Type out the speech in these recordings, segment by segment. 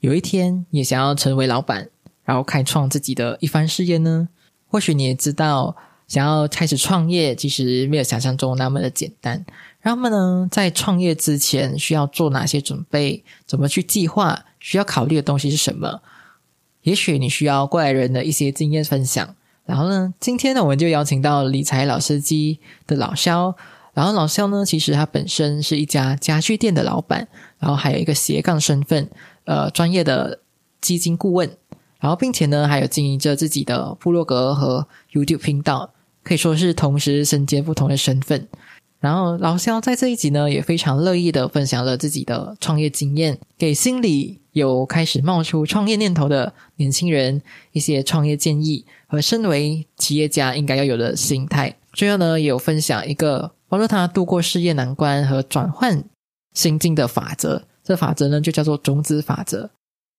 有一天也想要成为老板，然后开创自己的一番事业呢？或许你也知道，想要开始创业，其实没有想象中那么的简单。那么呢，在创业之前需要做哪些准备？怎么去计划？需要考虑的东西是什么？也许你需要过来人的一些经验分享。然后呢，今天呢，我们就邀请到理财老司机的老肖。然后老肖呢，其实他本身是一家家具店的老板，然后还有一个斜杠身份，呃，专业的基金顾问，然后并且呢，还有经营着自己的部落格和 YouTube 频道，可以说是同时身兼不同的身份。然后老肖在这一集呢，也非常乐意的分享了自己的创业经验，给心里有开始冒出创业念头的年轻人一些创业建议和身为企业家应该要有的心态。最后呢，也有分享一个。帮助他度过事业难关和转换心境的法则，这法则呢就叫做种子法则。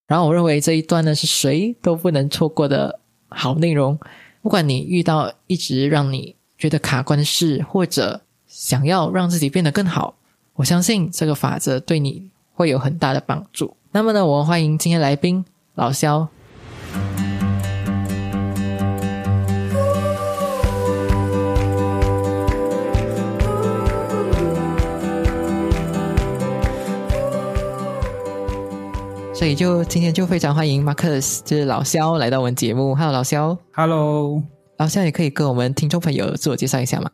然后我认为这一段呢是谁都不能错过的好内容。不管你遇到一直让你觉得卡关的事，或者想要让自己变得更好，我相信这个法则对你会有很大的帮助。那么呢，我们欢迎今天来宾老肖。所以就今天就非常欢迎 Marcus，就是老肖来到我们节目。Hello，老肖。Hello，老肖也可以跟我们听众朋友自我介绍一下吗？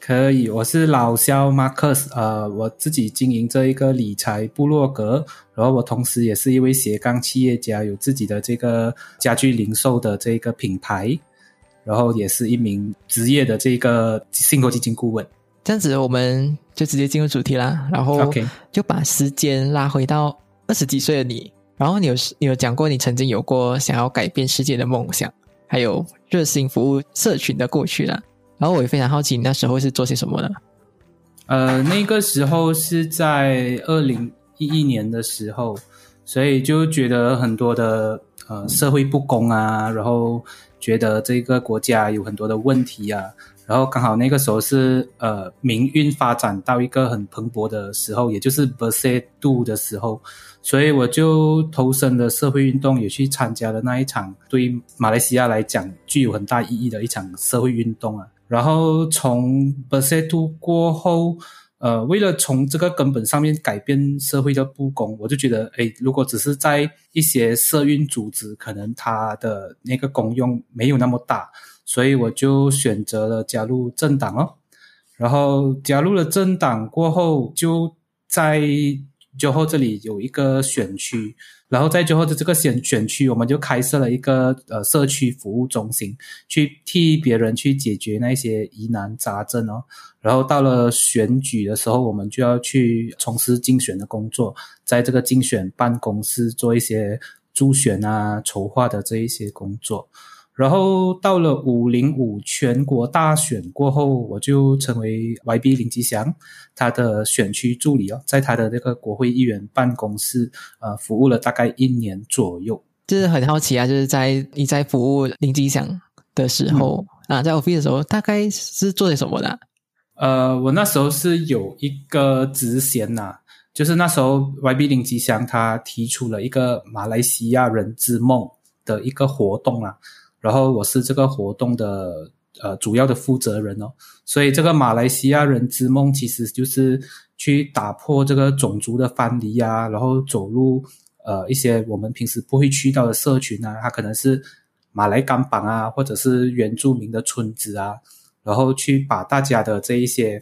可以，我是老肖 Marcus，呃，我自己经营这一个理财部落格，然后我同时也是一位斜杠企业家，有自己的这个家居零售的这个品牌，然后也是一名职业的这个信托基金顾问。这样子，我们就直接进入主题啦，然后就把时间拉回到二十几岁的你。然后你有你有讲过你曾经有过想要改变世界的梦想，还有热心服务社群的过去了。然后我也非常好奇，你那时候是做些什么呢？呃，那个时候是在二零一一年的时候，所以就觉得很多的呃社会不公啊，然后觉得这个国家有很多的问题啊。然后刚好那个时候是呃民运发展到一个很蓬勃的时候，也就是 b e r s e 度的时候，所以我就投身了社会运动，也去参加了那一场对马来西亚来讲具有很大意义的一场社会运动啊。然后从 b e r s e 度过后，呃，为了从这个根本上面改变社会的不公，我就觉得，哎，如果只是在一些社运组织，可能它的那个功用没有那么大。所以我就选择了加入政党哦，然后加入了政党过后，就在最后这里有一个选区，然后在最后的这个选选区，我们就开设了一个呃社区服务中心，去替别人去解决那些疑难杂症哦。然后到了选举的时候，我们就要去从事竞选的工作，在这个竞选办公室做一些助选啊、筹划的这一些工作。然后到了五零五全国大选过后，我就成为 YB 林吉祥他的选区助理哦，在他的那个国会议员办公室呃服务了大概一年左右。就是很好奇啊，就是在你在服务林吉祥的时候啊，在 office 的时候，大概是做些什么的？呃，我那时候是有一个职衔呐，就是那时候 YB 林吉祥他提出了一个马来西亚人之梦的一个活动啊。然后我是这个活动的呃主要的负责人哦，所以这个马来西亚人之梦其实就是去打破这个种族的藩篱啊，然后走入呃一些我们平时不会去到的社群啊，它可能是马来甘榜啊，或者是原住民的村子啊，然后去把大家的这一些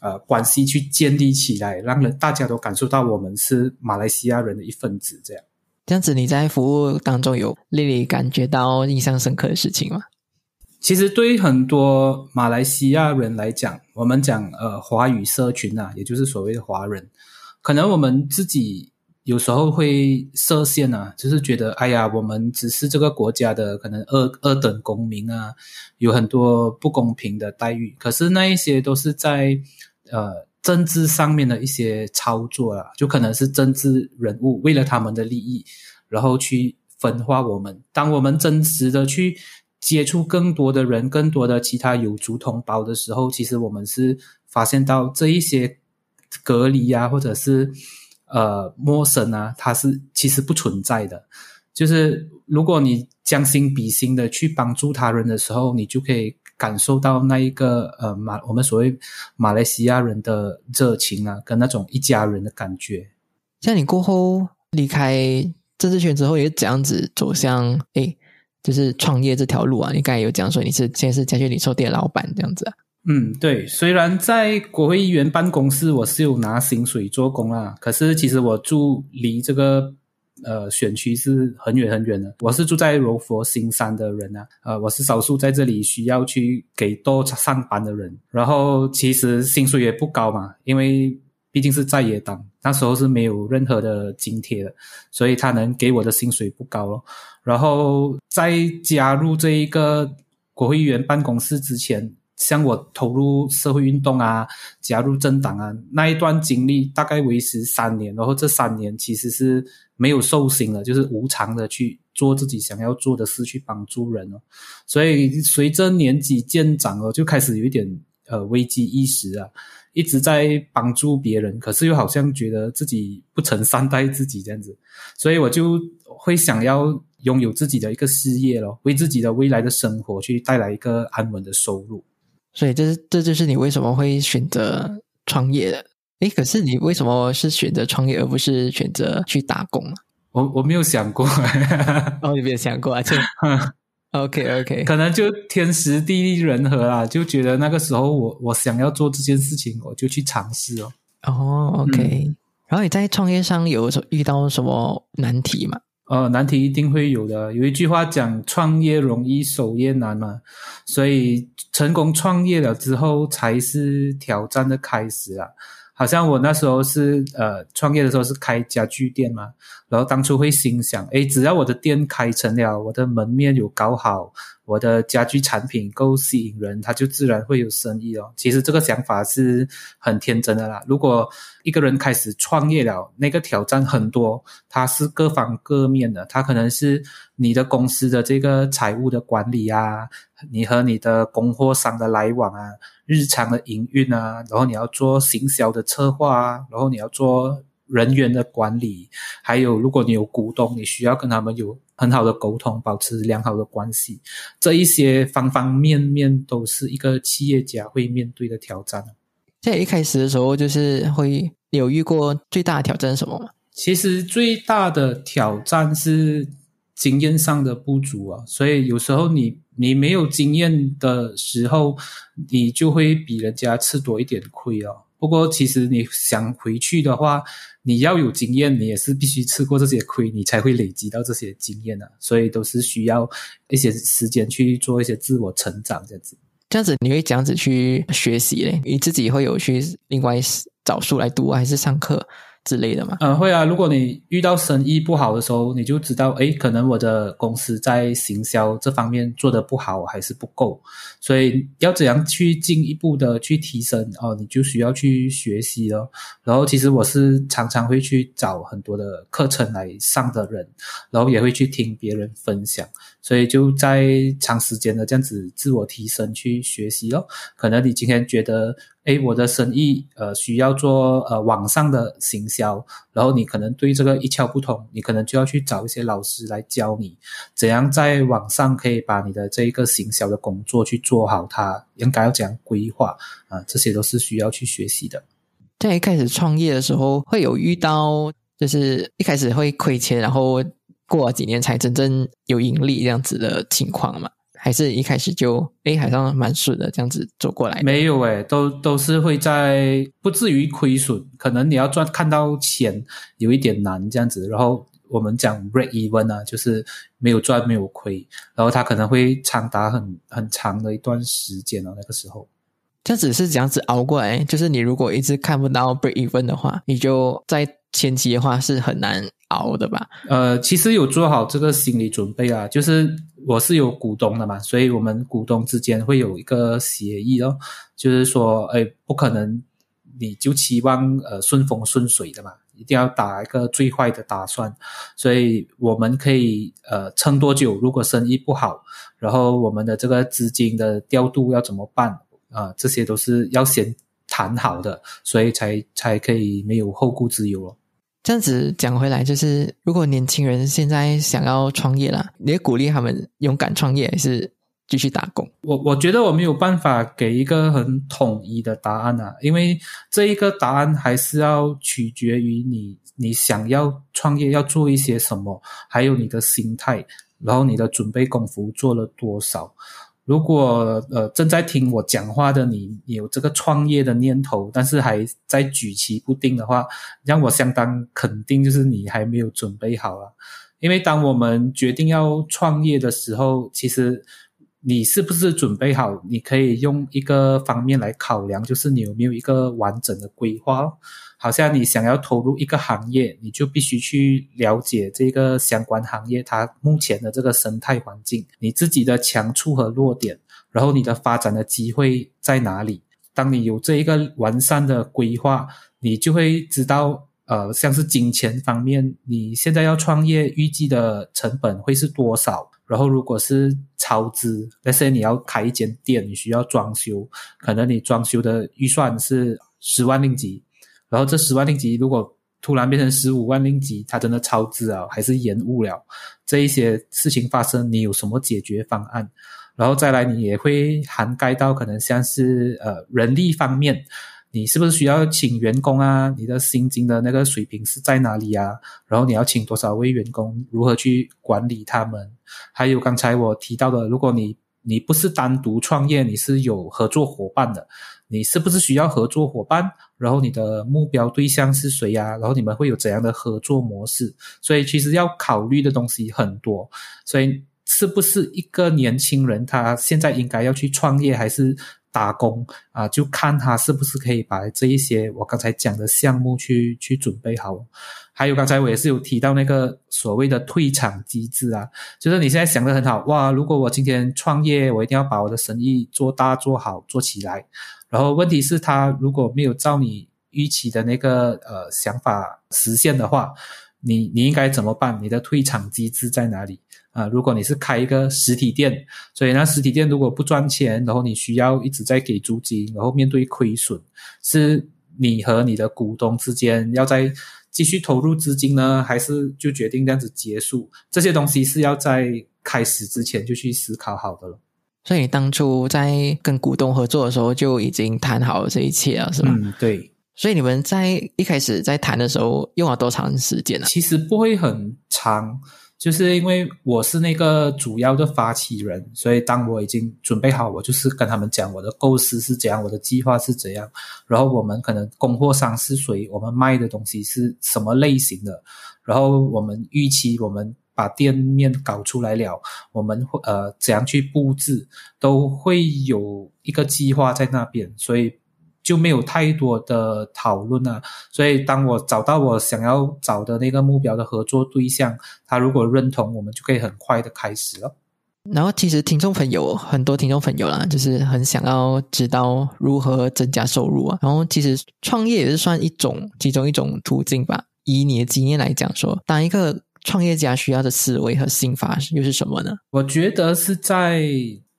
呃关系去建立起来，让人大家都感受到我们是马来西亚人的一份子，这样。这样子，你在服务当中有令你感觉到印象深刻的事情吗？其实，对于很多马来西亚人来讲，我们讲呃华语社群啊，也就是所谓的华人，可能我们自己有时候会设限啊，就是觉得哎呀，我们只是这个国家的可能二二等公民啊，有很多不公平的待遇。可是那一些都是在呃政治上面的一些操作啊，就可能是政治人物为了他们的利益，然后去分化我们。当我们真实的去接触更多的人、更多的其他有族同胞的时候，其实我们是发现到这一些隔离啊，或者是。呃，陌生啊，它是其实不存在的。就是如果你将心比心的去帮助他人的时候，你就可以感受到那一个呃马我们所谓马来西亚人的热情啊，跟那种一家人的感觉。像你过后离开政治圈之后，也这样子走向诶，就是创业这条路啊。你刚才有讲说你是现在是家具零售店老板这样子啊。嗯，对，虽然在国会议员办公室我是有拿薪水做工啦，可是其实我住离这个呃选区是很远很远的。我是住在柔佛新山的人啊，呃，我是少数在这里需要去给多上班的人。然后其实薪水也不高嘛，因为毕竟是在野党，那时候是没有任何的津贴的，所以他能给我的薪水不高咯。然后在加入这一个国会议员办公室之前。像我投入社会运动啊，加入政党啊，那一段经历大概维持三年，然后这三年其实是没有受薪的，就是无偿的去做自己想要做的事，去帮助人哦。所以随着年纪渐长哦，就开始有一点呃危机意识啊，一直在帮助别人，可是又好像觉得自己不曾善待自己这样子，所以我就会想要拥有自己的一个事业咯，为自己的未来的生活去带来一个安稳的收入。所以，这是这就是你为什么会选择创业的？诶，可是你为什么是选择创业，而不是选择去打工啊？我我没有想过，哦，你没有想过啊？就 OK OK，可能就天时地利人和啦，就觉得那个时候我我想要做这件事情，我就去尝试哦。哦，OK。然后你在创业上有遇到什么难题吗？呃，难题一定会有的。有一句话讲“创业容易，守业难”嘛，所以成功创业了之后，才是挑战的开始啊。好像我那时候是呃创业的时候是开家具店嘛，然后当初会心想，诶，只要我的店开成了，我的门面有搞好，我的家具产品够吸引人，他就自然会有生意哦。其实这个想法是很天真的啦。如果一个人开始创业了，那个挑战很多，它是各方各面的，它可能是你的公司的这个财务的管理啊，你和你的供货商的来往啊。日常的营运啊，然后你要做行销的策划啊，然后你要做人员的管理，还有如果你有股东，你需要跟他们有很好的沟通，保持良好的关系，这一些方方面面都是一个企业家会面对的挑战。在一开始的时候，就是会有遇过最大的挑战是什么吗？其实最大的挑战是经验上的不足啊，所以有时候你。你没有经验的时候，你就会比人家吃多一点亏哦。不过，其实你想回去的话，你要有经验，你也是必须吃过这些亏，你才会累积到这些经验的。所以，都是需要一些时间去做一些自我成长这样子。这样子，你会这样子去学习嘞？你自己会有去另外找书来读，还是上课？之类的嘛，嗯，会啊。如果你遇到生意不好的时候，你就知道，哎，可能我的公司在行销这方面做的不好，还是不够，所以要怎样去进一步的去提升哦，你就需要去学习了。然后，其实我是常常会去找很多的课程来上的人，然后也会去听别人分享，所以就在长时间的这样子自我提升去学习哦。可能你今天觉得。哎，我的生意呃需要做呃网上的行销，然后你可能对这个一窍不通，你可能就要去找一些老师来教你怎样在网上可以把你的这一个行销的工作去做好，它应该要怎样规划啊，这些都是需要去学习的。在一开始创业的时候，会有遇到就是一开始会亏钱，然后过了几年才真正有盈利这样子的情况嘛？还是一开始就哎，好像蛮顺的，这样子走过来。没有哎，都都是会在不至于亏损，可能你要赚看到钱有一点难这样子。然后我们讲 break even 啊，就是没有赚没有亏，然后它可能会长达很很长的一段时间哦。那个时候，这只是这样子熬过来。就是你如果一直看不到 break even 的话，你就在前期的话是很难熬的吧？呃，其实有做好这个心理准备啊，就是我是有股东的嘛，所以我们股东之间会有一个协议哦，就是说，哎，不可能你就期望呃顺风顺水的嘛，一定要打一个最坏的打算，所以我们可以呃撑多久？如果生意不好，然后我们的这个资金的调度要怎么办啊？这些都是要先谈好的，所以才才可以没有后顾之忧哦。这样子讲回来，就是如果年轻人现在想要创业啦，你鼓励他们勇敢创业，还是继续打工？我我觉得我没有办法给一个很统一的答案啊，因为这一个答案还是要取决于你，你想要创业要做一些什么，还有你的心态，然后你的准备功夫做了多少。如果呃正在听我讲话的你有这个创业的念头，但是还在举棋不定的话，让我相当肯定就是你还没有准备好啊。因为当我们决定要创业的时候，其实你是不是准备好？你可以用一个方面来考量，就是你有没有一个完整的规划。好像你想要投入一个行业，你就必须去了解这个相关行业它目前的这个生态环境，你自己的强处和弱点，然后你的发展的机会在哪里。当你有这一个完善的规划，你就会知道，呃，像是金钱方面，你现在要创业预计的成本会是多少。然后如果是超支，那些你要开一间店，你需要装修，可能你装修的预算是十万令吉。然后这十万令吉如果突然变成十五万令吉，它真的超支啊，还是延误了？这一些事情发生，你有什么解决方案？然后再来，你也会涵盖到可能像是呃人力方面，你是不是需要请员工啊？你的薪金的那个水平是在哪里啊？然后你要请多少位员工？如何去管理他们？还有刚才我提到的，如果你你不是单独创业，你是有合作伙伴的。你是不是需要合作伙伴？然后你的目标对象是谁呀？然后你们会有怎样的合作模式？所以其实要考虑的东西很多。所以是不是一个年轻人他现在应该要去创业还是打工啊？就看他是不是可以把这一些我刚才讲的项目去去准备好。还有刚才我也是有提到那个所谓的退场机制啊，就是你现在想的很好哇，如果我今天创业，我一定要把我的生意做大做好做起来。然后问题是，他如果没有照你预期的那个呃想法实现的话，你你应该怎么办？你的退场机制在哪里啊？如果你是开一个实体店，所以那实体店如果不赚钱，然后你需要一直在给租金，然后面对亏损，是你和你的股东之间要在继续投入资金呢，还是就决定这样子结束？这些东西是要在开始之前就去思考好的了。所以你当初在跟股东合作的时候就已经谈好了这一切了，是吗？嗯，对。所以你们在一开始在谈的时候用了多长时间呢？其实不会很长，就是因为我是那个主要的发起人，所以当我已经准备好，我就是跟他们讲我的构思是怎样，我的计划是怎样，然后我们可能供货商是谁，我们卖的东西是什么类型的，然后我们预期我们。把店面搞出来了，我们会呃怎样去布置，都会有一个计划在那边，所以就没有太多的讨论啊。所以当我找到我想要找的那个目标的合作对象，他如果认同，我们就可以很快的开始了。然后其实听众朋友很多听众朋友啦，就是很想要知道如何增加收入啊。然后其实创业也是算一种其中一种途径吧。以你的经验来讲，说当一个。创业家需要的思维和心法又是什么呢？我觉得是在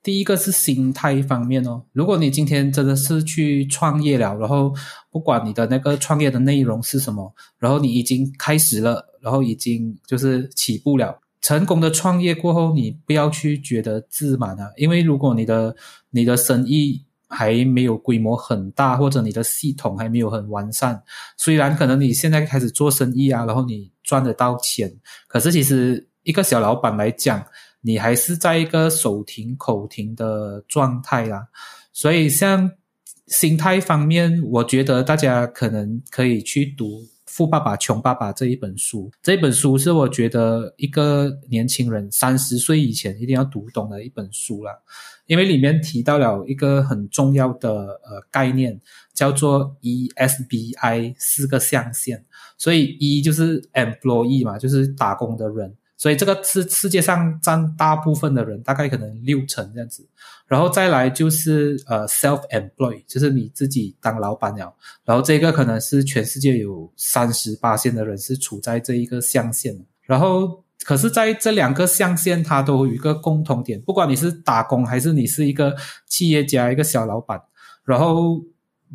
第一个是心态方面哦。如果你今天真的是去创业了，然后不管你的那个创业的内容是什么，然后你已经开始了，然后已经就是起步了，成功的创业过后，你不要去觉得自满啊，因为如果你的你的生意。还没有规模很大，或者你的系统还没有很完善。虽然可能你现在开始做生意啊，然后你赚得到钱，可是其实一个小老板来讲，你还是在一个手停口停的状态啦。所以像心态方面，我觉得大家可能可以去读《富爸爸穷爸爸》这一本书。这本书是我觉得一个年轻人三十岁以前一定要读懂的一本书了。因为里面提到了一个很重要的呃概念，叫做 ESBI 四个象限。所以一就是 employee 嘛，就是打工的人，所以这个是世界上占大部分的人，大概可能六成这样子。然后再来就是呃 self-employed，就是你自己当老板了。然后这个可能是全世界有三十八线的人是处在这一个象限。然后可是在这两个象限，它都有一个共同点，不管你是打工还是你是一个企业家、一个小老板，然后。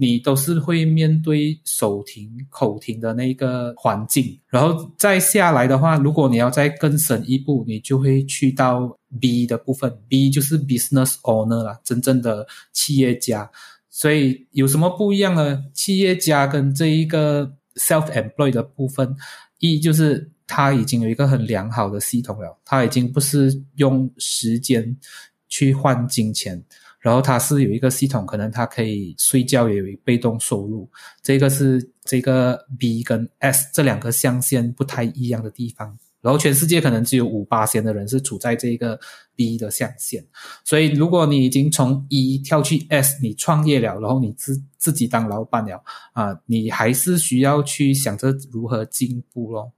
你都是会面对手停口停的那个环境，然后再下来的话，如果你要再更深一步，你就会去到 B 的部分，B 就是 business owner 啦，真正的企业家。所以有什么不一样呢？企业家跟这一个 self-employed 的部分，一就是他已经有一个很良好的系统了，他已经不是用时间去换金钱。然后它是有一个系统，可能它可以睡觉也有被动收入，这个是这个 B 跟 S 这两个象限不太一样的地方。然后全世界可能只有五八线的人是处在这个 B 的象限，所以如果你已经从一跳去 S，你创业了，然后你自自己当老板了啊，你还是需要去想着如何进步咯。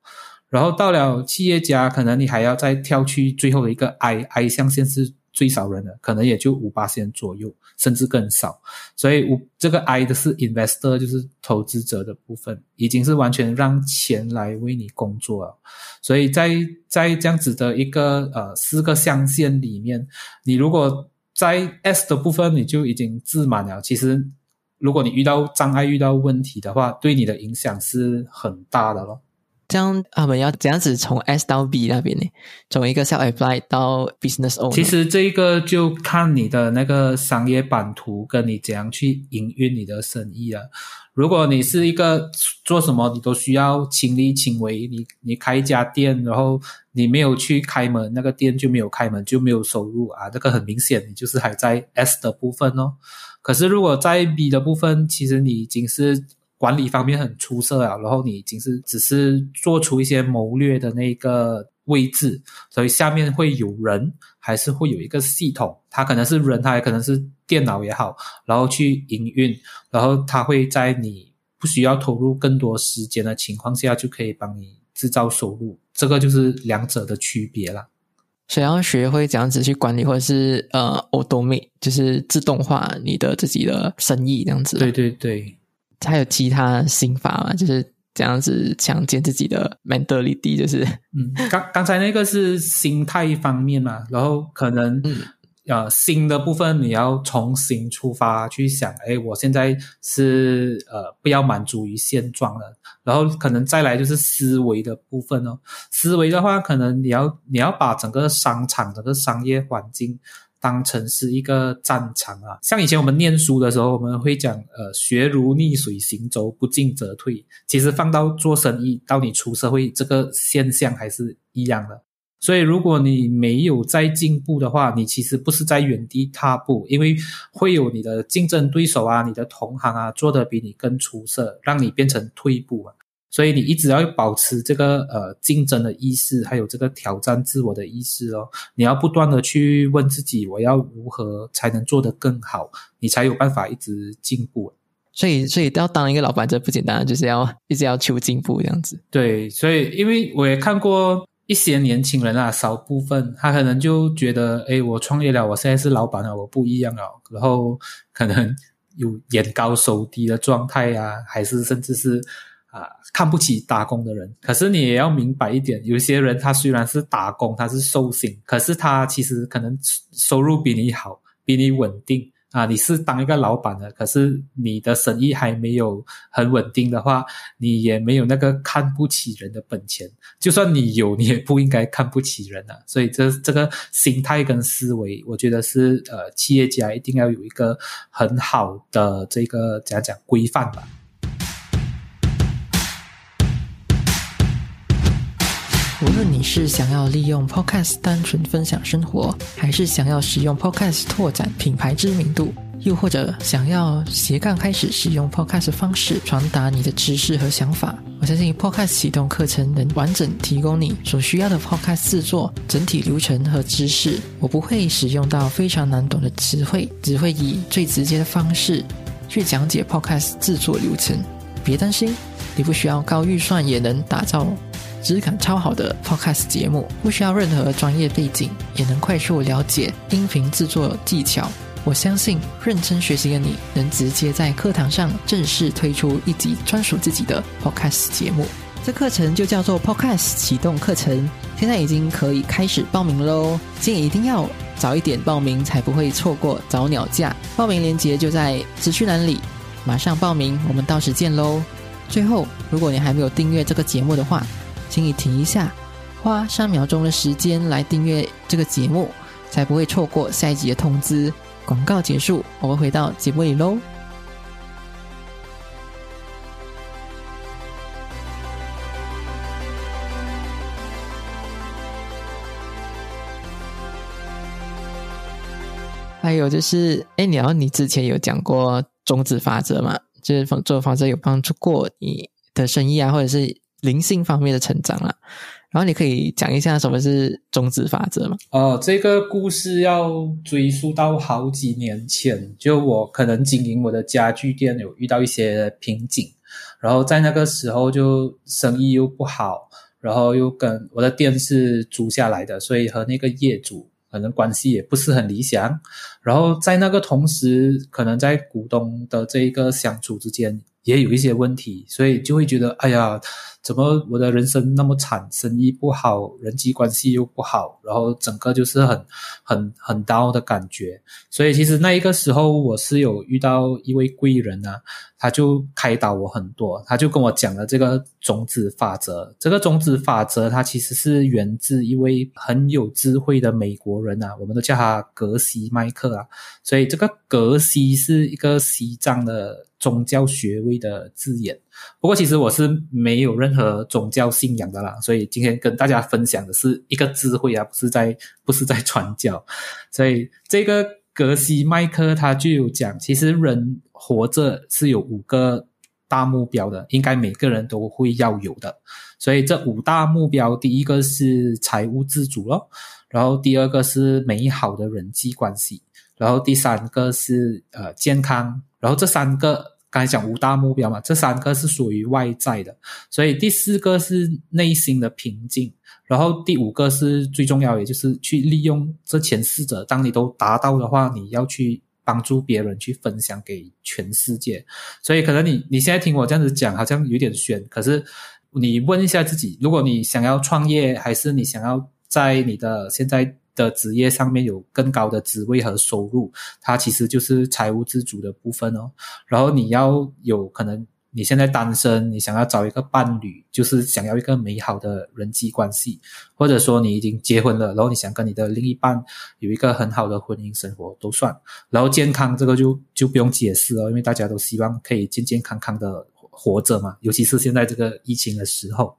然后到了企业家，可能你还要再跳去最后的一个 I，I 象限是。最少人的可能也就五八千左右，甚至更少。所以，五这个 I 的是 investor，就是投资者的部分，已经是完全让钱来为你工作了。所以在在这样子的一个呃四个象限里面，你如果在 S 的部分你就已经自满了，其实如果你遇到障碍、遇到问题的话，对你的影响是很大的咯。这样他们要怎样子从 S 到 B 那边呢？从一个 self apply 到 business owner。其实这一个就看你的那个商业版图，跟你怎样去营运你的生意了。如果你是一个做什么你都需要亲力亲为，你你开一家店，然后你没有去开门，那个店就没有开门，就没有收入啊。这个很明显，你就是还在 S 的部分哦。可是如果在 B 的部分，其实你已经是。管理方面很出色啊，然后你已经是只是做出一些谋略的那个位置，所以下面会有人，还是会有一个系统，它可能是人，它也可能是电脑也好，然后去营运，然后它会在你不需要投入更多时间的情况下，就可以帮你制造收入，这个就是两者的区别了。想要学会怎样子去管理，或者是呃，automate，就是自动化你的自己的生意这样子。对对对。还有其他心法吗？就是这样子强健自己的 mentality，就是嗯，刚刚才那个是心态方面嘛，然后可能呃心的部分你要重新出发去想，哎，我现在是呃不要满足于现状了，然后可能再来就是思维的部分哦，思维的话，可能你要你要把整个商场整个商业环境。当成是一个战场啊，像以前我们念书的时候，我们会讲，呃，学如逆水行舟，不进则退。其实放到做生意，到你出社会，这个现象还是一样的。所以，如果你没有在进步的话，你其实不是在原地踏步，因为会有你的竞争对手啊，你的同行啊，做的比你更出色，让你变成退步啊。所以你一直要保持这个呃竞争的意识，还有这个挑战自我的意识哦。你要不断的去问自己，我要如何才能做得更好，你才有办法一直进步。所以，所以要当一个老板，这不简单，就是要一直要求进步这样子。对，所以因为我也看过一些年轻人啊，少部分他可能就觉得，哎，我创业了，我现在是老板了，我不一样了，然后可能有眼高手低的状态啊，还是甚至是。啊，看不起打工的人，可是你也要明白一点，有些人他虽然是打工，他是受薪，可是他其实可能收入比你好，比你稳定啊。你是当一个老板的，可是你的生意还没有很稳定的话，你也没有那个看不起人的本钱。就算你有，你也不应该看不起人啊。所以这这个心态跟思维，我觉得是呃，企业家一定要有一个很好的这个讲讲规范吧。无论你是想要利用 Podcast 单纯分享生活，还是想要使用 Podcast 拓展品牌知名度，又或者想要斜杠开始使用 Podcast 方式传达你的知识和想法，我相信 Podcast 启动课程能完整提供你所需要的 Podcast 制作整体流程和知识。我不会使用到非常难懂的词汇，只会以最直接的方式。去讲解 Podcast 制作流程。别担心，你不需要高预算也能打造质感超好的 Podcast 节目，不需要任何专业背景也能快速了解音频制作技巧。我相信认真学习的你能直接在课堂上正式推出一集专属自己的 Podcast 节目。这课程就叫做 Podcast 启动课程，现在已经可以开始报名喽！建议一定要早一点报名，才不会错过早鸟价。报名链接就在资讯栏里，马上报名，我们到时见喽！最后，如果你还没有订阅这个节目的话，请你停一下，花三秒钟的时间来订阅这个节目，才不会错过下一集的通知。广告结束，我们回到节目里喽。还有就是，哎，你要你之前有讲过种子法则嘛？就是做法则有帮助过你的生意啊，或者是灵性方面的成长啊。然后你可以讲一下什么是种子法则吗？哦，这个故事要追溯到好几年前，就我可能经营我的家具店有遇到一些瓶颈，然后在那个时候就生意又不好，然后又跟我的店是租下来的，所以和那个业主。可能关系也不是很理想，然后在那个同时，可能在股东的这一个相处之间也有一些问题，所以就会觉得，哎呀。怎么我的人生那么惨？生意不好，人际关系又不好，然后整个就是很很很刀的感觉。所以其实那一个时候，我是有遇到一位贵人啊，他就开导我很多，他就跟我讲了这个种子法则。这个种子法则，它其实是源自一位很有智慧的美国人啊，我们都叫他格西麦克啊。所以这个格西是一个西藏的。宗教学位的字眼，不过其实我是没有任何宗教信仰的啦，所以今天跟大家分享的是一个智慧啊，不是在不是在传教。所以这个格西麦克他就有讲，其实人活着是有五个大目标的，应该每个人都会要有的。所以这五大目标，第一个是财务自主咯，然后第二个是美好的人际关系，然后第三个是呃健康，然后这三个。刚才讲五大目标嘛，这三个是属于外在的，所以第四个是内心的平静，然后第五个是最重要，也就是去利用这前四者。当你都达到的话，你要去帮助别人，去分享给全世界。所以可能你你现在听我这样子讲，好像有点悬，可是你问一下自己，如果你想要创业，还是你想要在你的现在。的职业上面有更高的职位和收入，它其实就是财务自主的部分哦。然后你要有可能你现在单身，你想要找一个伴侣，就是想要一个美好的人际关系，或者说你已经结婚了，然后你想跟你的另一半有一个很好的婚姻生活都算。然后健康这个就就不用解释了，因为大家都希望可以健健康康的活着嘛，尤其是现在这个疫情的时候。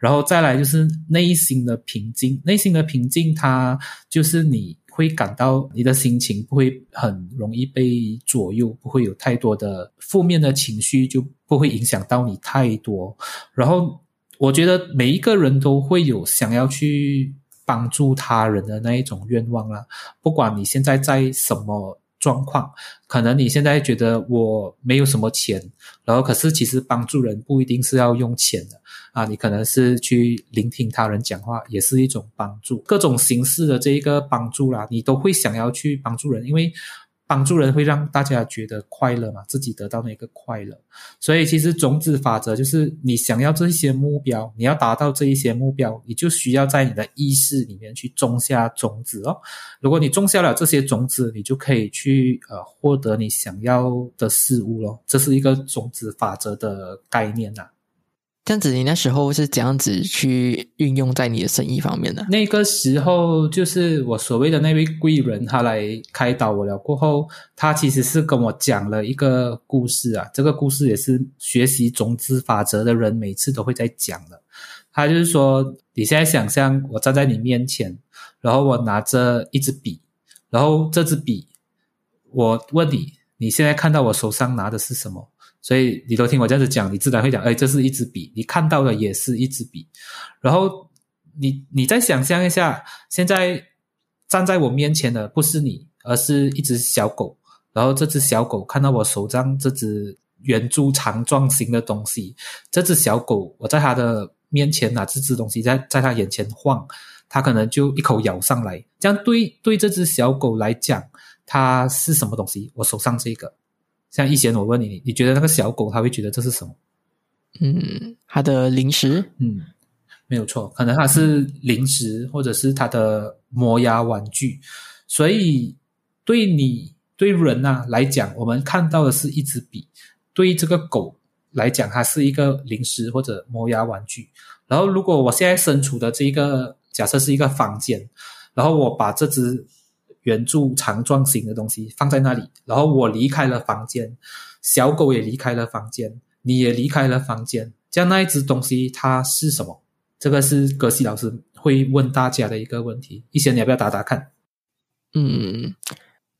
然后再来就是内心的平静，内心的平静，它就是你会感到你的心情不会很容易被左右，不会有太多的负面的情绪，就不会影响到你太多。然后我觉得每一个人都会有想要去帮助他人的那一种愿望啦，不管你现在在什么。状况可能你现在觉得我没有什么钱，然后可是其实帮助人不一定是要用钱的啊，你可能是去聆听他人讲话也是一种帮助，各种形式的这一个帮助啦，你都会想要去帮助人，因为。帮助人会让大家觉得快乐嘛，自己得到那个快乐。所以其实种子法则就是你想要这些目标，你要达到这一些目标，你就需要在你的意识里面去种下种子哦。如果你种下了这些种子，你就可以去呃获得你想要的事物咯。这是一个种子法则的概念呐。这样子，你那时候是怎样子去运用在你的生意方面的？那个时候，就是我所谓的那位贵人，他来开导我了。过后，他其实是跟我讲了一个故事啊。这个故事也是学习种子法则的人每次都会在讲的。他就是说，你现在想象我站在你面前，然后我拿着一支笔，然后这支笔，我问你，你现在看到我手上拿的是什么？所以你都听我这样子讲，你自然会讲，哎，这是一支笔，你看到的也是一支笔。然后你你再想象一下，现在站在我面前的不是你，而是一只小狗。然后这只小狗看到我手上这只圆珠长状形的东西，这只小狗我在它的面前拿这只东西在在它眼前晃，它可能就一口咬上来。这样对对这只小狗来讲，它是什么东西？我手上这个，像以前我问你，你觉得那个小狗它会觉得这是什么？嗯，它的零食，嗯，没有错，可能它是零食，或者是它的磨牙玩具。所以对你对人啊来讲，我们看到的是一支笔；对这个狗来讲，它是一个零食或者磨牙玩具。然后，如果我现在身处的这一个假设是一个房间，然后我把这只圆柱长状形的东西放在那里，然后我离开了房间，小狗也离开了房间。你也离开了房间，这样那一只东西它是什么？这个是格西老师会问大家的一个问题。一些，你要不要答答看？嗯，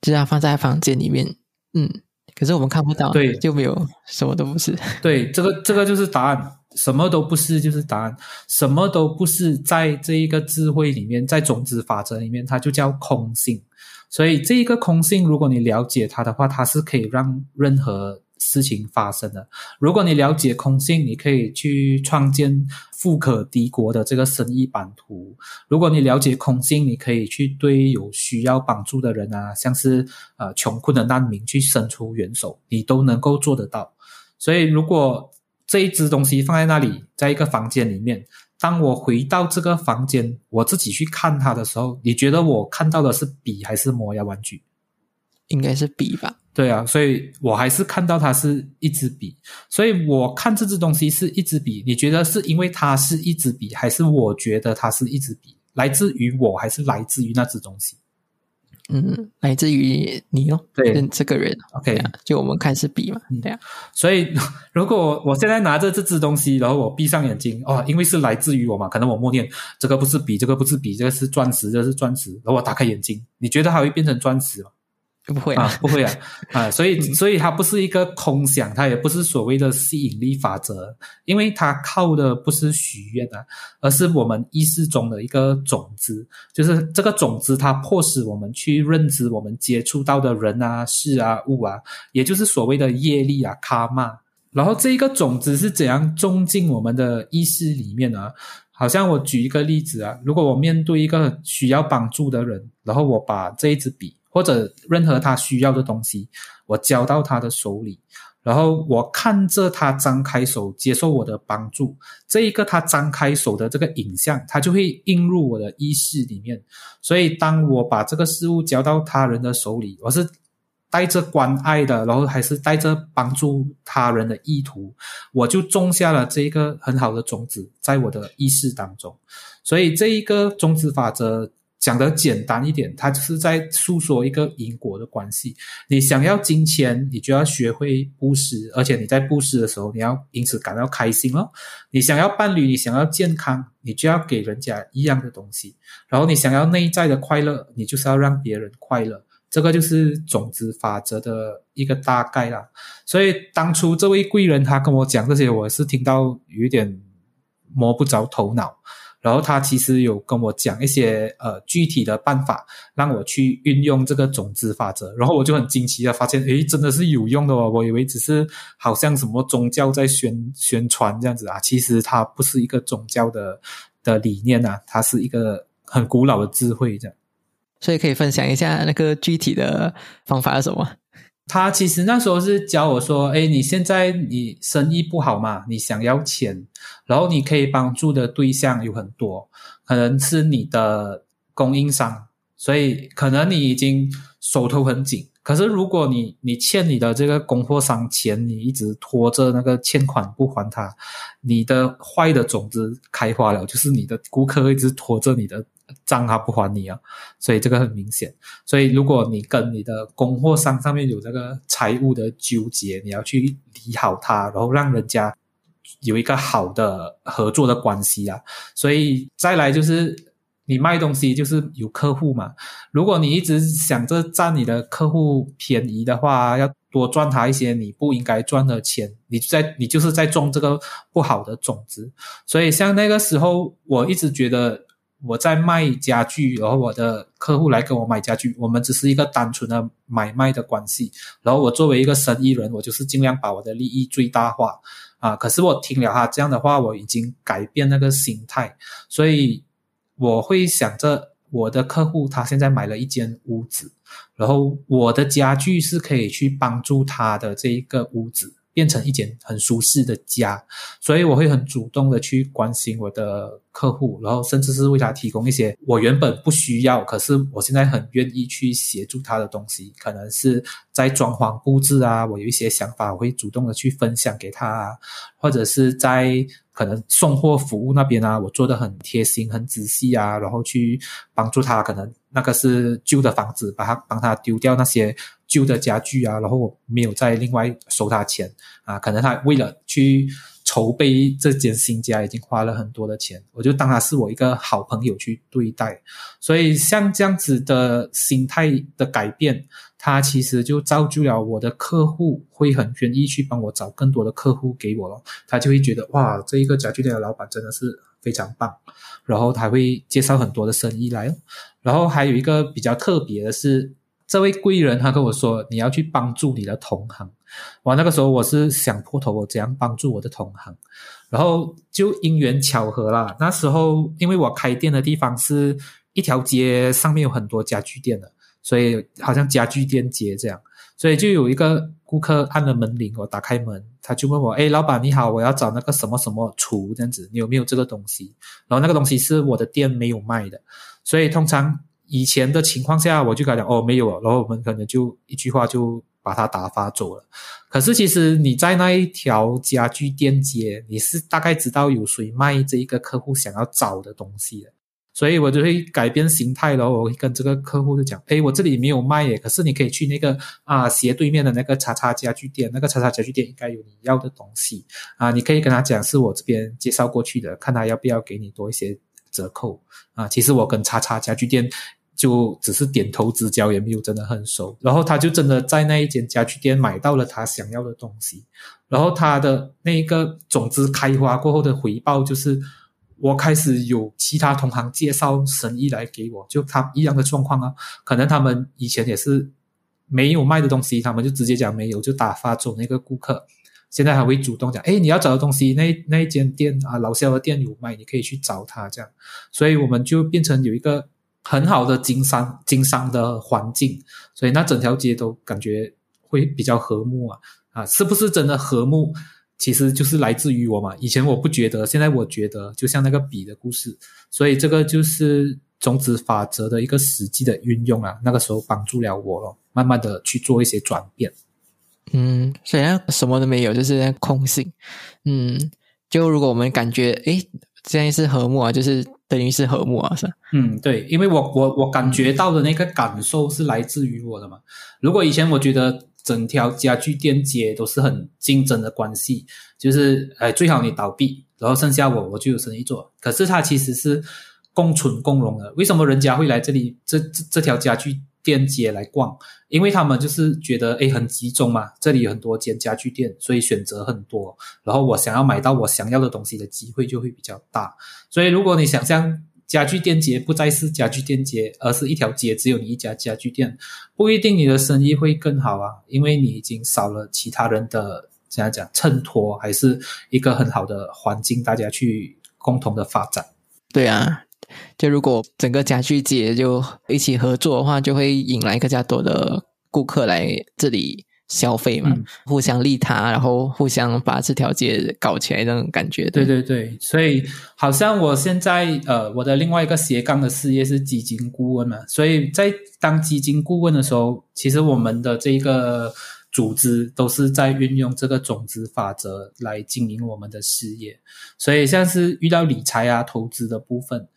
就要放在房间里面。嗯，可是我们看不到，对，就没有什么都不是。对，这个这个就是答案，什么都不是就是答案，什么都不是在这一个智慧里面，在种子法则里面，它就叫空性。所以这一个空性，如果你了解它的话，它是可以让任何。事情发生的。如果你了解空性，你可以去创建富可敌国的这个生意版图。如果你了解空性，你可以去对有需要帮助的人啊，像是呃穷困的难民去伸出援手，你都能够做得到。所以，如果这一只东西放在那里，在一个房间里面，当我回到这个房间，我自己去看它的时候，你觉得我看到的是笔还是磨牙玩具？应该是笔吧。对啊，所以我还是看到它是一支笔，所以我看这支东西是一支笔。你觉得是因为它是一支笔，还是我觉得它是一支笔？来自于我还是来自于那支东西？嗯，来自于你哦，对，这个人。OK，啊就我们看是笔嘛，对啊。所以如果我现在拿着这支东西，然后我闭上眼睛，哦，因为是来自于我嘛，可能我默念这个不是笔，这个不是笔，这个是钻石，这是钻石。然后我打开眼睛，你觉得它会变成钻石吗？不会啊，不会啊，啊，所以，所以它不是一个空想，它也不是所谓的吸引力法则，因为它靠的不是许愿啊，而是我们意识中的一个种子，就是这个种子它迫使我们去认知我们接触到的人啊、事啊、物啊，也就是所谓的业力啊、卡玛。然后这一个种子是怎样种进我们的意识里面呢？好像我举一个例子啊，如果我面对一个需要帮助的人，然后我把这一支笔。或者任何他需要的东西，我交到他的手里，然后我看着他张开手接受我的帮助，这一个他张开手的这个影像，他就会映入我的意识里面。所以，当我把这个事物交到他人的手里，我是带着关爱的，然后还是带着帮助他人的意图，我就种下了这一个很好的种子在我的意识当中。所以，这一个种子法则。讲的简单一点，它就是在诉说一个因果的关系。你想要金钱，你就要学会布施，而且你在布施的时候，你要因此感到开心哦。你想要伴侣，你想要健康，你就要给人家一样的东西。然后你想要内在的快乐，你就是要让别人快乐。这个就是种子法则的一个大概啦。所以当初这位贵人他跟我讲这些，我是听到有点摸不着头脑。然后他其实有跟我讲一些呃具体的办法，让我去运用这个种子法则。然后我就很惊奇的发现，诶，真的是有用的哦！我以为只是好像什么宗教在宣宣传这样子啊，其实它不是一个宗教的的理念啊，它是一个很古老的智慧这样。所以可以分享一下那个具体的方法是什么？他其实那时候是教我说：“哎，你现在你生意不好嘛？你想要钱，然后你可以帮助的对象有很多，可能是你的供应商，所以可能你已经手头很紧。可是如果你你欠你的这个供货商钱，你一直拖着那个欠款不还他，你的坏的种子开花了，就是你的顾客一直拖着你的。”账他不还你啊，所以这个很明显。所以如果你跟你的供货商上面有这个财务的纠结，你要去理好它，然后让人家有一个好的合作的关系啊。所以再来就是你卖东西就是有客户嘛。如果你一直想着占你的客户便宜的话，要多赚他一些你不应该赚的钱，你在你就是在种这个不好的种子。所以像那个时候，我一直觉得。我在卖家具，然后我的客户来跟我买家具，我们只是一个单纯的买卖的关系。然后我作为一个生意人，我就是尽量把我的利益最大化啊。可是我听了他这样的话，我已经改变那个心态，所以我会想着我的客户他现在买了一间屋子，然后我的家具是可以去帮助他的这一个屋子。变成一间很舒适的家，所以我会很主动的去关心我的客户，然后甚至是为他提供一些我原本不需要，可是我现在很愿意去协助他的东西，可能是在装潢布置啊，我有一些想法，我会主动的去分享给他啊，或者是在可能送货服务那边啊，我做的很贴心、很仔细啊，然后去帮助他，可能那个是旧的房子，把他帮他丢掉那些。旧的家具啊，然后我没有再另外收他钱啊，可能他为了去筹备这间新家，已经花了很多的钱，我就当他是我一个好朋友去对待。所以像这样子的心态的改变，他其实就造就了我的客户会很愿意去帮我找更多的客户给我了。他就会觉得哇，这一个家具店的老板真的是非常棒，然后他会介绍很多的生意来。然后还有一个比较特别的是。这位贵人他跟我说：“你要去帮助你的同行。”哇，那个时候我是想破头，我怎样帮助我的同行？然后就因缘巧合啦。那时候因为我开店的地方是一条街，上面有很多家具店的，所以好像家具店街这样。所以就有一个顾客按了门铃，我打开门，他就问我：“哎，老板你好，我要找那个什么什么厨这样子，你有没有这个东西？”然后那个东西是我的店没有卖的，所以通常。以前的情况下，我就跟他讲哦，没有，然后我们可能就一句话就把他打发走了。可是其实你在那一条家具店街，你是大概知道有谁卖这一个客户想要找的东西的，所以我就会改变心态了。我会跟这个客户就讲，诶，我这里没有卖耶，可是你可以去那个啊斜对面的那个叉叉家具店，那个叉叉家具店应该有你要的东西啊，你可以跟他讲是我这边介绍过去的，看他要不要给你多一些折扣啊。其实我跟叉叉家具店。就只是点头之交，也没有真的很熟。然后他就真的在那一间家具店买到了他想要的东西。然后他的那个种子开花过后的回报，就是我开始有其他同行介绍生意来给我，就他一样的状况啊。可能他们以前也是没有卖的东西，他们就直接讲没有，就打发走那个顾客。现在还会主动讲，哎，你要找的东西，那那一间店啊，老肖的店有卖，你可以去找他这样。所以我们就变成有一个。很好的经商经商的环境，所以那整条街都感觉会比较和睦啊啊，是不是真的和睦？其实就是来自于我嘛。以前我不觉得，现在我觉得，就像那个笔的故事，所以这个就是种子法则的一个实际的运用啊。那个时候帮助了我了，慢慢的去做一些转变。嗯，虽然什么都没有，就是空性。嗯，就如果我们感觉，诶，现在是和睦啊，就是。等于是和睦啊，是嗯，对，因为我我我感觉到的那个感受是来自于我的嘛。如果以前我觉得整条家具店街都是很竞争的关系，就是哎，最好你倒闭，然后剩下我我就有生意做。可是它其实是共存共荣的。为什么人家会来这里这这这条家具？店街来逛，因为他们就是觉得诶很集中嘛，这里有很多间家具店，所以选择很多。然后我想要买到我想要的东西的机会就会比较大。所以如果你想象家具店街不再是家具店街，而是一条街只有你一家家具店，不一定你的生意会更好啊，因为你已经少了其他人的怎样讲衬托，还是一个很好的环境，大家去共同的发展。对啊。就如果整个家具节就一起合作的话，就会引来更加多的顾客来这里消费嘛，互相利他，然后互相把这条街搞起来那种感觉。对对对，所以好像我现在呃，我的另外一个斜杠的事业是基金顾问嘛，所以在当基金顾问的时候，其实我们的这个组织都是在运用这个种子法则来经营我们的事业，所以像是遇到理财啊、投资的部分。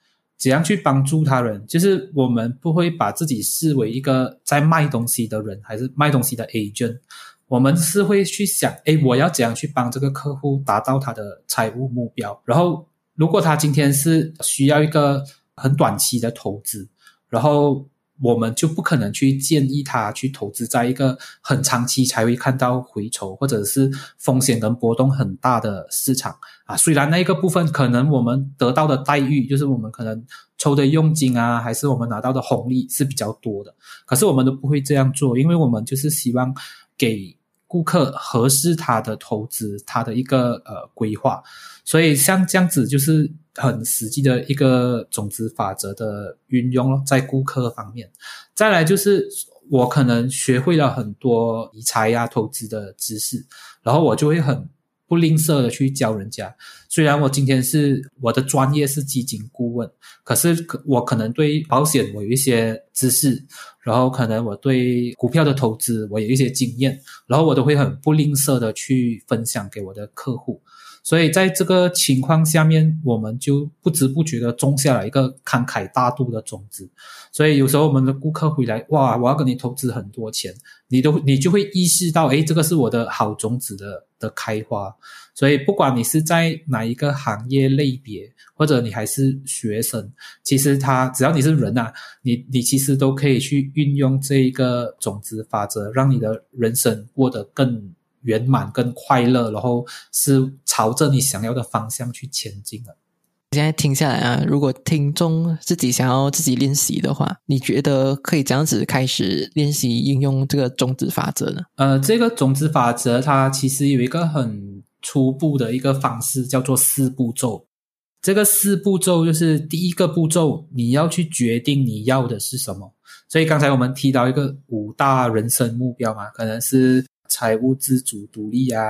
怎样去帮助他人？就是我们不会把自己视为一个在卖东西的人，还是卖东西的 agent。我们是会去想，哎，我要怎样去帮这个客户达到他的财务目标？然后，如果他今天是需要一个很短期的投资，然后我们就不可能去建议他去投资在一个很长期才会看到回酬，或者是风险跟波动很大的市场啊。虽然那一个部分可能我们得到的待遇，就是我们可能抽的佣金啊，还是我们拿到的红利是比较多的，可是我们都不会这样做，因为我们就是希望给顾客合适他的投资，他的一个呃规划。所以像这样子就是很实际的一个种子法则的运用咯，在顾客方面。再来就是我可能学会了很多理财呀、投资的知识，然后我就会很不吝啬的去教人家。虽然我今天是我的专业是基金顾问，可是可我可能对保险我有一些知识，然后可能我对股票的投资我有一些经验，然后我都会很不吝啬的去分享给我的客户。所以在这个情况下面，我们就不知不觉的种下了一个慷慨大度的种子。所以有时候我们的顾客回来，哇，我要跟你投资很多钱，你都你就会意识到，哎，这个是我的好种子的的开花。所以不管你是在哪一个行业类别，或者你还是学生，其实他只要你是人啊，你你其实都可以去运用这一个种子法则，让你的人生过得更。圆满跟快乐，然后是朝着你想要的方向去前进的。现在听下来啊，如果听众自己想要自己练习的话，你觉得可以这样子开始练习应用这个种子法则呢？呃，这个种子法则它其实有一个很初步的一个方式，叫做四步骤。这个四步骤就是第一个步骤，你要去决定你要的是什么。所以刚才我们提到一个五大人生目标嘛，可能是。财务自主独立啊，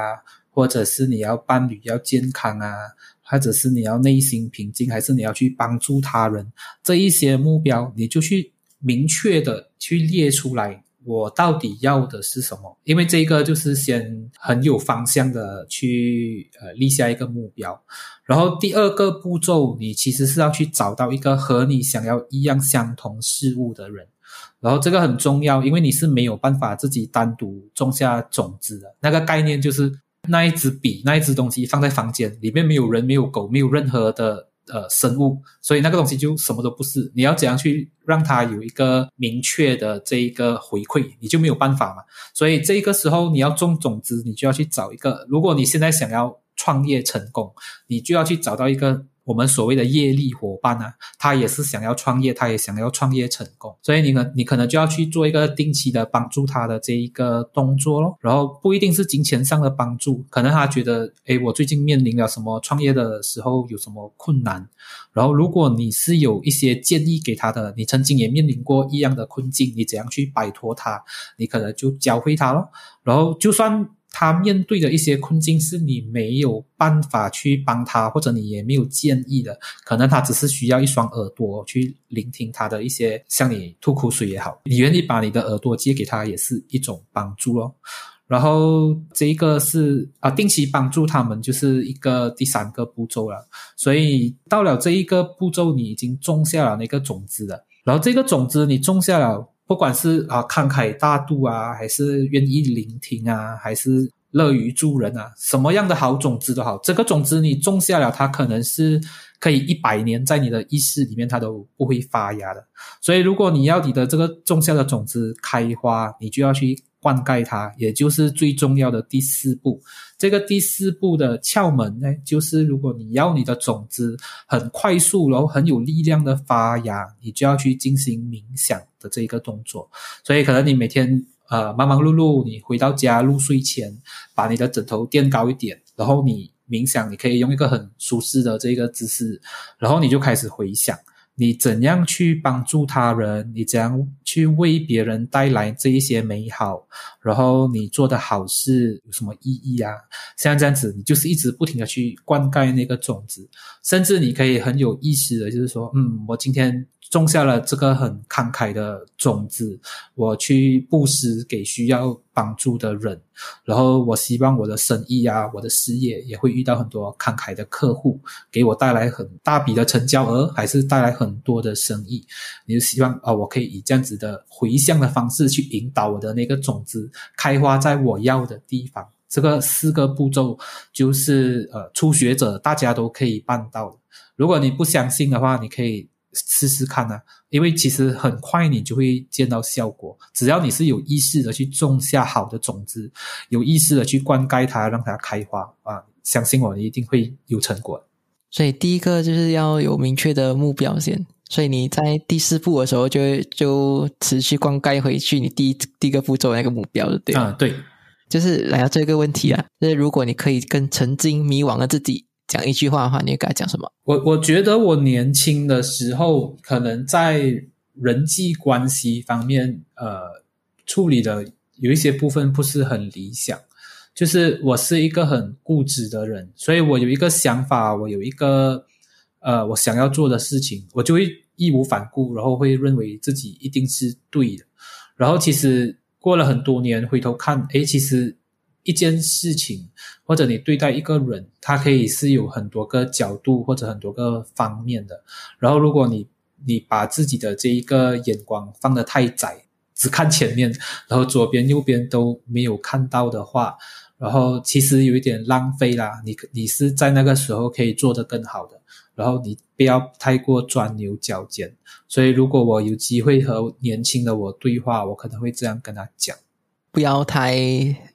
或者是你要伴侣要健康啊，或者是你要内心平静，还是你要去帮助他人，这一些目标，你就去明确的去列出来，我到底要的是什么？因为这个就是先很有方向的去呃立下一个目标，然后第二个步骤，你其实是要去找到一个和你想要一样相同事物的人。然后这个很重要，因为你是没有办法自己单独种下种子的。那个概念就是那一支笔，那一支东西放在房间里面，没有人，没有狗，没有任何的呃生物，所以那个东西就什么都不是。你要怎样去让它有一个明确的这一个回馈，你就没有办法嘛。所以这个时候你要种种子，你就要去找一个。如果你现在想要创业成功，你就要去找到一个。我们所谓的业力伙伴呢，他也是想要创业，他也想要创业成功，所以你可你可能就要去做一个定期的帮助他的这一个动作咯。然后不一定是金钱上的帮助，可能他觉得，诶，我最近面临了什么创业的时候有什么困难，然后如果你是有一些建议给他的，你曾经也面临过一样的困境，你怎样去摆脱它，你可能就教会他咯。然后就算。他面对的一些困境是你没有办法去帮他，或者你也没有建议的，可能他只是需要一双耳朵去聆听他的一些向你吐苦水也好，你愿意把你的耳朵借给他也是一种帮助咯。然后这一个是啊，定期帮助他们就是一个第三个步骤了。所以到了这一个步骤，你已经种下了那个种子了。然后这个种子你种下了。不管是啊慷慨大度啊，还是愿意聆听啊，还是乐于助人啊，什么样的好种子都好，这个种子你种下了，它可能是可以一百年在你的意识里面它都不会发芽的。所以，如果你要你的这个种下的种子开花，你就要去。灌溉它，也就是最重要的第四步。这个第四步的窍门呢，就是如果你要你的种子很快速，然后很有力量的发芽，你就要去进行冥想的这一个动作。所以，可能你每天呃忙忙碌碌，你回到家入睡前，把你的枕头垫高一点，然后你冥想，你可以用一个很舒适的这个姿势，然后你就开始回想。你怎样去帮助他人？你怎样去为别人带来这一些美好？然后你做的好事有什么意义啊？像这样子，你就是一直不停的去灌溉那个种子，甚至你可以很有意识的，就是说，嗯，我今天。种下了这个很慷慨的种子，我去布施给需要帮助的人，然后我希望我的生意啊，我的事业也会遇到很多慷慨的客户，给我带来很大笔的成交额，还是带来很多的生意。你就希望啊，我可以以这样子的回向的方式去引导我的那个种子开花在我要的地方。这个四个步骤就是呃，初学者大家都可以办到的。如果你不相信的话，你可以。试试看啊，因为其实很快你就会见到效果。只要你是有意识的去种下好的种子，有意识的去灌溉它，让它开花啊，相信我，你一定会有成果。所以第一个就是要有明确的目标先。所以你在第四步的时候，就就持续灌溉回去你第一第一个步骤那个目标，对啊，对，就是来到这个问题啊，就是如果你可以跟曾经迷惘的自己讲一句话的话，你会跟他讲什么？我我觉得我年轻的时候，可能在人际关系方面，呃，处理的有一些部分不是很理想。就是我是一个很固执的人，所以我有一个想法，我有一个呃，我想要做的事情，我就会义无反顾，然后会认为自己一定是对的。然后其实过了很多年，回头看，诶，其实一件事情或者你对待一个人，他可以是有很多个角度或者很多个方面的。然后如果你你把自己的这一个眼光放得太窄，只看前面，然后左边右边都没有看到的话。然后其实有一点浪费啦，你你是在那个时候可以做得更好的，然后你不要太过钻牛角尖。所以如果我有机会和年轻的我对话，我可能会这样跟他讲：不要太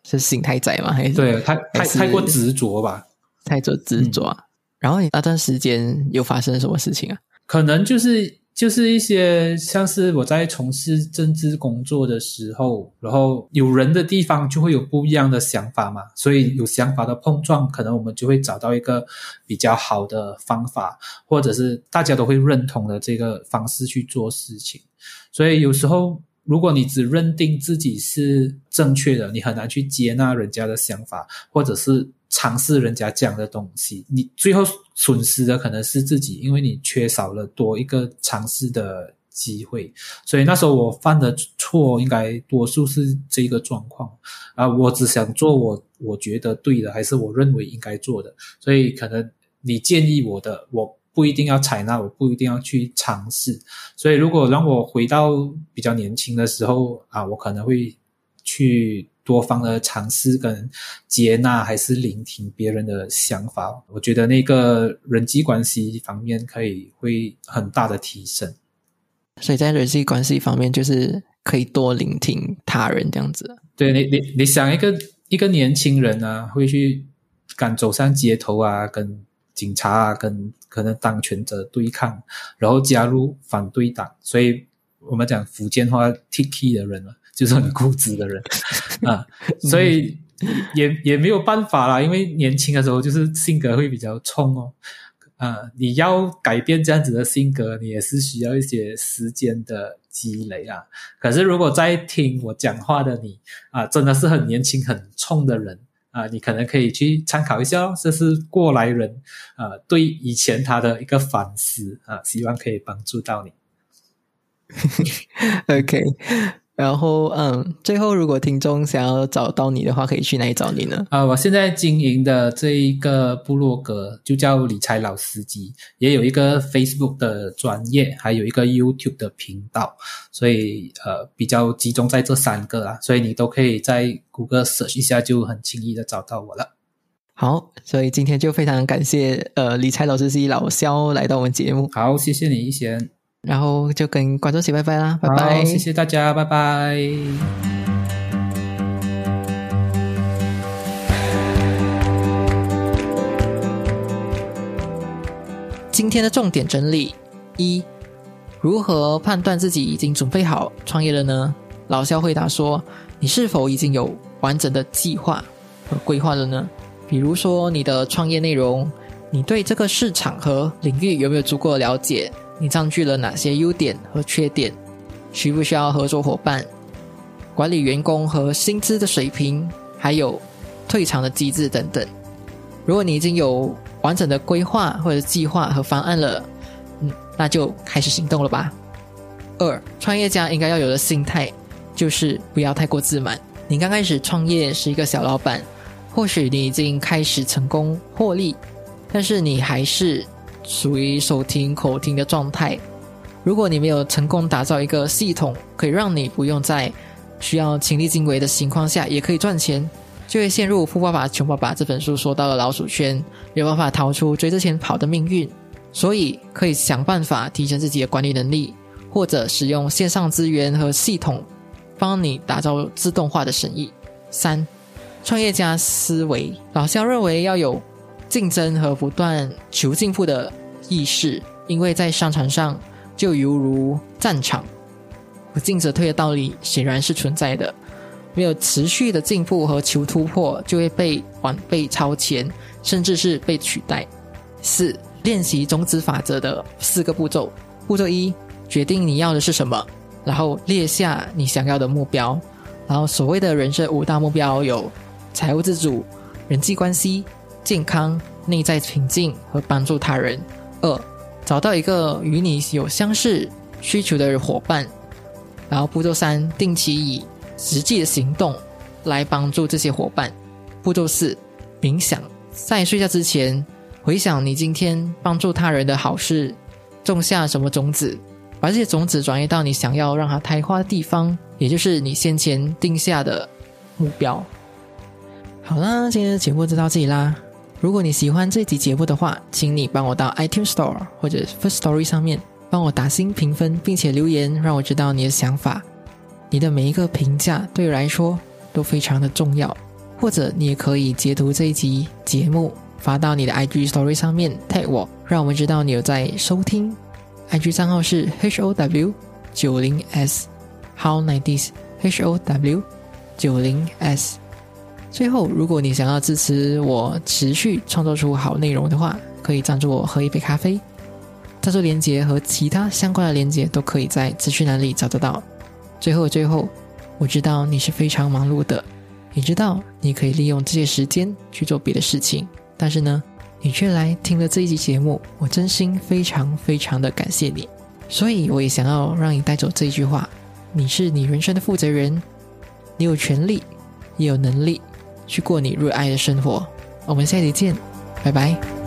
是心太窄嘛，还是对，太太太过执着吧，太过执着。然后你那段时间又发生什么事情啊？可能就是。就是一些像是我在从事政治工作的时候，然后有人的地方就会有不一样的想法嘛，所以有想法的碰撞，可能我们就会找到一个比较好的方法，或者是大家都会认同的这个方式去做事情。所以有时候，如果你只认定自己是正确的，你很难去接纳人家的想法，或者是。尝试人家讲的东西，你最后损失的可能是自己，因为你缺少了多一个尝试的机会。所以那时候我犯的错，应该多数是这个状况啊。我只想做我我觉得对的，还是我认为应该做的。所以可能你建议我的，我不一定要采纳，我不一定要去尝试。所以如果让我回到比较年轻的时候啊，我可能会去。多方的尝试跟接纳，还是聆听别人的想法，我觉得那个人际关系方面可以会很大的提升。所以在人际关系方面，就是可以多聆听他人这样子。对你，你你想一个一个年轻人啊，会去敢走上街头啊，跟警察啊，跟可能当权者对抗，然后加入反对党，所以我们讲福建话 “Tiki” 的人嘛。就是很固执的人 啊，所以也也没有办法啦，因为年轻的时候就是性格会比较冲哦，啊，你要改变这样子的性格，你也是需要一些时间的积累啊。可是如果在听我讲话的你啊，真的是很年轻、很冲的人啊，你可能可以去参考一下，这是过来人啊对以前他的一个反思啊，希望可以帮助到你。OK。然后，嗯，最后，如果听众想要找到你的话，可以去哪里找你呢？啊，我现在经营的这一个部落格就叫理财老司机，也有一个 Facebook 的专业，还有一个 YouTube 的频道，所以呃，比较集中在这三个啦，所以你都可以在谷歌 search 一下，就很轻易的找到我了。好，所以今天就非常感谢呃理财老司机老肖来到我们节目。好，谢谢你一贤。然后就跟观众说拜拜啦，拜拜，谢谢大家，拜拜。今天的重点整理一：如何判断自己已经准备好创业了呢？老肖回答说：“你是否已经有完整的计划和规划了呢？比如说你的创业内容，你对这个市场和领域有没有足够的了解？”你占据了哪些优点和缺点？需不需要合作伙伴？管理员工和薪资的水平，还有退场的机制等等。如果你已经有完整的规划或者计划和方案了，嗯，那就开始行动了吧。二，创业家应该要有的心态就是不要太过自满。你刚开始创业是一个小老板，或许你已经开始成功获利，但是你还是。属于手停口停的状态。如果你没有成功打造一个系统，可以让你不用在需要亲力亲为的情况下也可以赚钱，就会陷入《富爸爸穷爸爸》这本书说到的老鼠圈，没有办法逃出追着钱跑的命运。所以可以想办法提升自己的管理能力，或者使用线上资源和系统，帮你打造自动化的生意。三、创业家思维，老肖认为要有竞争和不断求进步的意识，因为在商场上就犹如战场，不进则退的道理显然是存在的。没有持续的进步和求突破，就会被晚辈超前，甚至是被取代。四、练习种子法则的四个步骤。步骤一：决定你要的是什么，然后列下你想要的目标。然后所谓的人生五大目标有：财务自主、人际关系、健康、内在平静和帮助他人。二、找到一个与你有相似需求的伙伴。然后步骤三：定期以实际的行动来帮助这些伙伴。步骤四：冥想，在睡觉之前回想你今天帮助他人的好事，种下什么种子，把这些种子转移到你想要让它开花的地方，也就是你先前定下的目标。好啦，今天的节目就到这里啦。如果你喜欢这集节目的话，请你帮我到 iTunes Store 或者 First Story 上面帮我打新评分，并且留言，让我知道你的想法。你的每一个评价对我来说都非常的重要，或者你也可以截图这一集节目发到你的 IG Story 上面 tag 我，让我们知道你有在收听。IG 账号是 H O W 九零 S How Nineties H O W 九零 S。最后，如果你想要支持我持续创作出好内容的话，可以赞助我喝一杯咖啡。赞助链接和其他相关的链接都可以在资讯栏里找得到。最后，最后，我知道你是非常忙碌的，也知道你可以利用这些时间去做别的事情，但是呢，你却来听了这一集节目，我真心非常非常的感谢你。所以，我也想要让你带走这一句话：你是你人生的负责人，你有权利，也有能力去过你热爱的生活。我们下期见，拜拜。